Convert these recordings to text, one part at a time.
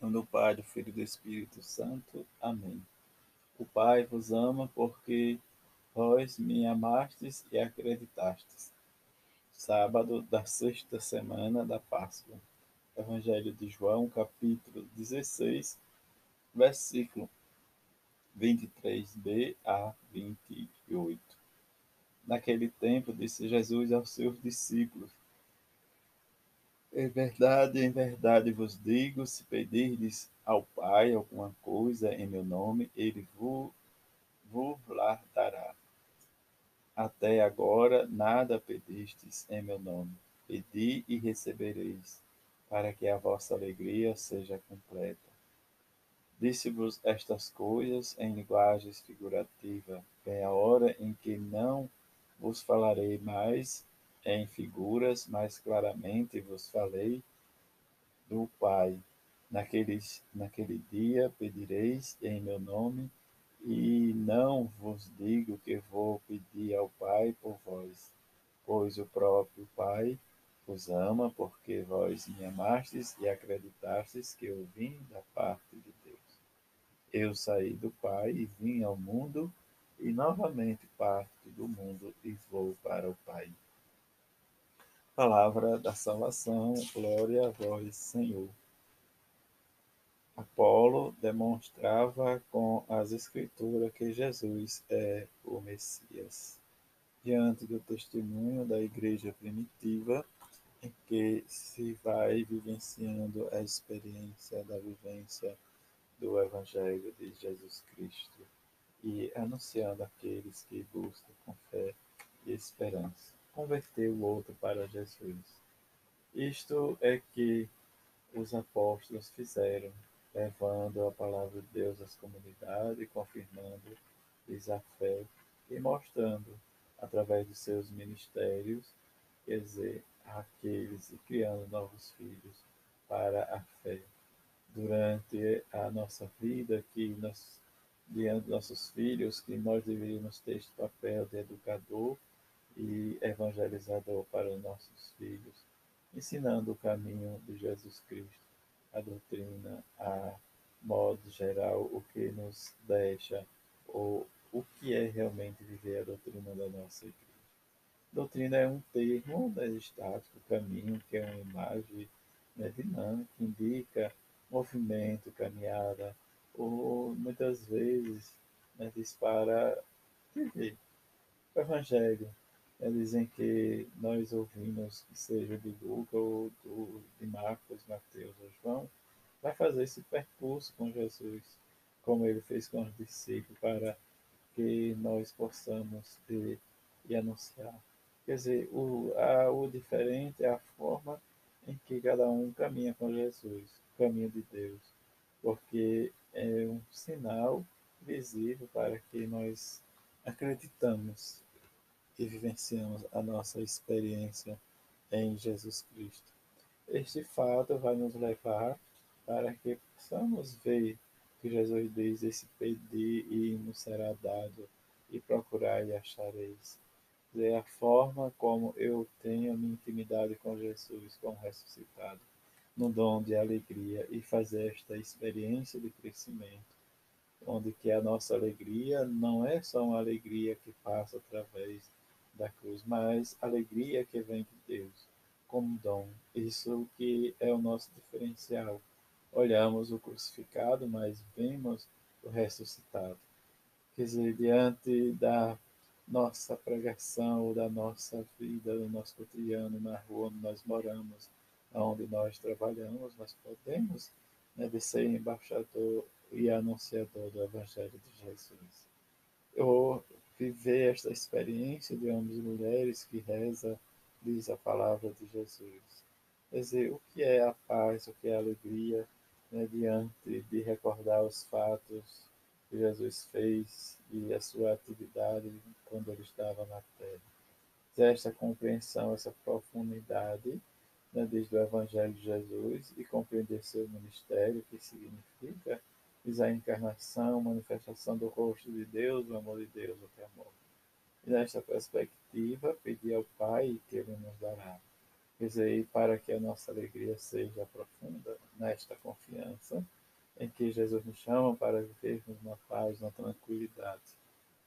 nome do Pai, do Filho e do Espírito Santo. Amém. O Pai vos ama porque vós me amastes e acreditastes. Sábado da sexta semana da Páscoa. Evangelho de João, capítulo 16, versículo 23b a 28. Naquele tempo, disse Jesus aos seus discípulos: em verdade, em verdade vos digo: se pedirdes ao Pai alguma coisa em meu nome, ele vos, vos lá dará. Até agora nada pedistes em meu nome. Pedi e recebereis, para que a vossa alegria seja completa. Disse-vos estas coisas em linguagens figurativa. Vem a hora em que não vos falarei mais em figuras, mas claramente vos falei do Pai. Naqueles, naquele dia pedireis em meu nome, e não vos digo que vou pedir ao Pai por vós, pois o próprio Pai vos ama, porque vós me amastes e acreditastes que eu vim da parte de Deus. Eu saí do Pai e vim ao mundo, e novamente parto do mundo e vou para o Pai. Palavra da salvação, glória a vós, Senhor. Apolo demonstrava com as Escrituras que Jesus é o Messias. Diante do testemunho da igreja primitiva, em que se vai vivenciando a experiência da vivência do Evangelho de Jesus Cristo e anunciando aqueles que buscam com fé e esperança converter o outro para Jesus. Isto é que os apóstolos fizeram, levando a palavra de Deus às comunidades, confirmando-lhes a fé e mostrando, através de seus ministérios, quer dizer, aqueles e criando novos filhos para a fé. Durante a nossa vida, que nós, diante dos nossos filhos, que nós deveríamos ter este papel de educador e evangelizador para os nossos filhos, ensinando o caminho de Jesus Cristo, a doutrina, a modo geral, o que nos deixa, ou o que é realmente viver a doutrina da nossa igreja. Doutrina é um termo né, estático, caminho, que é uma imagem né, dinâmica, indica movimento, caminhada, ou muitas vezes né, diz para viver. O Evangelho dizem que nós ouvimos, que seja de Lucas ou do, de Marcos, Mateus ou João, vai fazer esse percurso com Jesus, como ele fez com os discípulos, para que nós possamos ter e anunciar. Quer dizer, o, a, o diferente é a forma em que cada um caminha com Jesus, o caminho de Deus, porque é um sinal visível para que nós acreditamos e vivenciamos a nossa experiência em Jesus Cristo. Este fato vai nos levar para que possamos ver que Jesus diz: esse pedir e nos será dado, e procurar e achareis. É a forma como eu tenho a minha intimidade com Jesus, como ressuscitado, no dom de alegria e fazer esta experiência de crescimento, onde que a nossa alegria não é só uma alegria que passa através da cruz, mas alegria que vem de Deus como dom. Isso que é o nosso diferencial. Olhamos o crucificado, mas vemos o ressuscitado. Quer dizer, diante da nossa pregação, da nossa vida, do nosso cotidiano, na rua onde nós moramos, onde nós trabalhamos, nós podemos né, ser embaixador e anunciador do Evangelho de Jesus. Eu viver esta experiência de homens e mulheres que reza, diz a palavra de Jesus. Quer dizer, o que é a paz, o que é a alegria, né, diante de recordar os fatos que Jesus fez e a sua atividade quando ele estava na terra. Esta compreensão, essa profundidade né, desde o Evangelho de Jesus e compreender seu ministério, que significa Diz a encarnação, manifestação do rosto de Deus, o amor de Deus, o que é amor. E nesta perspectiva, pedir ao Pai que Ele nos dará. Dizer, para que a nossa alegria seja profunda nesta confiança em que Jesus nos chama para vivermos na paz, na tranquilidade.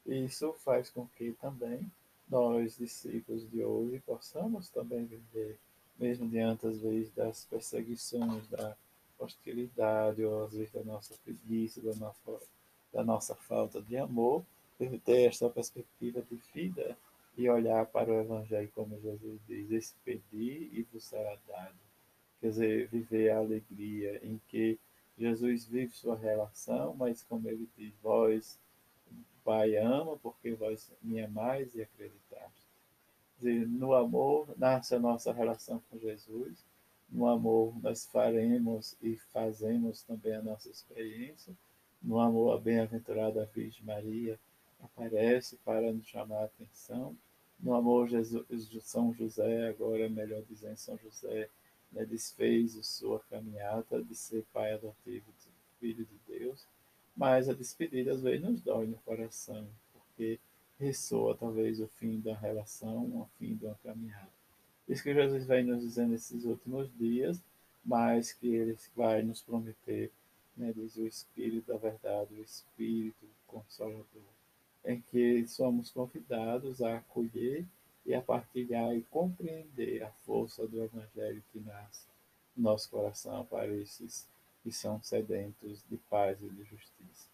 E isso faz com que também nós, discípulos de hoje, possamos também viver, mesmo diante, às vezes, das perseguições, da hostilidade, ou às vezes da nossa preguiça, da nossa, da nossa falta de amor, ter esta perspectiva de vida e olhar para o Evangelho como Jesus diz, esse pedir e vos será dado. Quer dizer, viver a alegria em que Jesus vive sua relação, mas como ele diz, vós, Pai, ama porque vós me amais e acreditaste. No amor nasce a nossa relação com Jesus, no amor nós faremos e fazemos também a nossa experiência, no amor a bem-aventurada Virgem Maria aparece para nos chamar a atenção, no amor Jesus, São José, agora é melhor dizer São José, né, desfez sua caminhada de ser pai adotivo, de filho de Deus, mas a despedida às vezes nos dói no coração, porque ressoa talvez o fim da relação, o fim de uma caminhada. Isso que Jesus vai nos dizer nesses últimos dias, mas que Ele vai nos prometer, né, diz o Espírito da verdade, o Espírito Consolador, em que somos convidados a acolher e a partilhar e compreender a força do Evangelho que nasce no nosso coração para esses que são sedentos de paz e de justiça.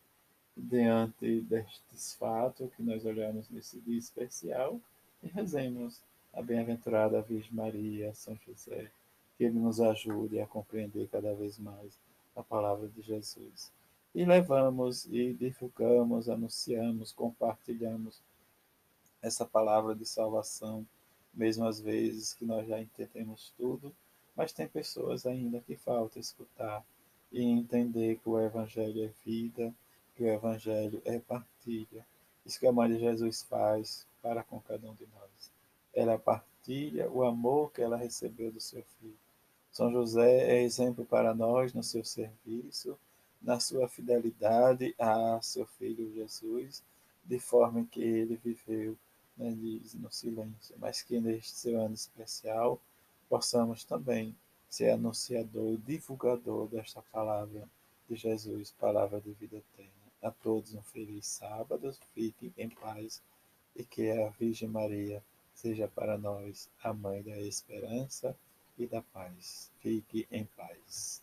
Diante destes fatos que nós olhamos nesse dia especial, e rezemos a bem-aventurada Virgem Maria, São José, que Ele nos ajude a compreender cada vez mais a palavra de Jesus. E levamos e divulgamos, anunciamos, compartilhamos essa palavra de salvação, mesmo às vezes que nós já entendemos tudo, mas tem pessoas ainda que falta escutar e entender que o Evangelho é vida, que o Evangelho é partilha. Isso que a Mãe de Jesus faz para com cada um de nós. Ela partilha o amor que ela recebeu do seu filho. São José é exemplo para nós no seu serviço, na sua fidelidade a seu filho Jesus, de forma que ele viveu né, diz no silêncio, mas que neste seu ano especial possamos também ser anunciador e divulgador desta palavra de Jesus, palavra de vida eterna. A todos um feliz sábado, fiquem em paz e que a Virgem Maria seja para nós a mãe da esperança e da paz. Fique em paz.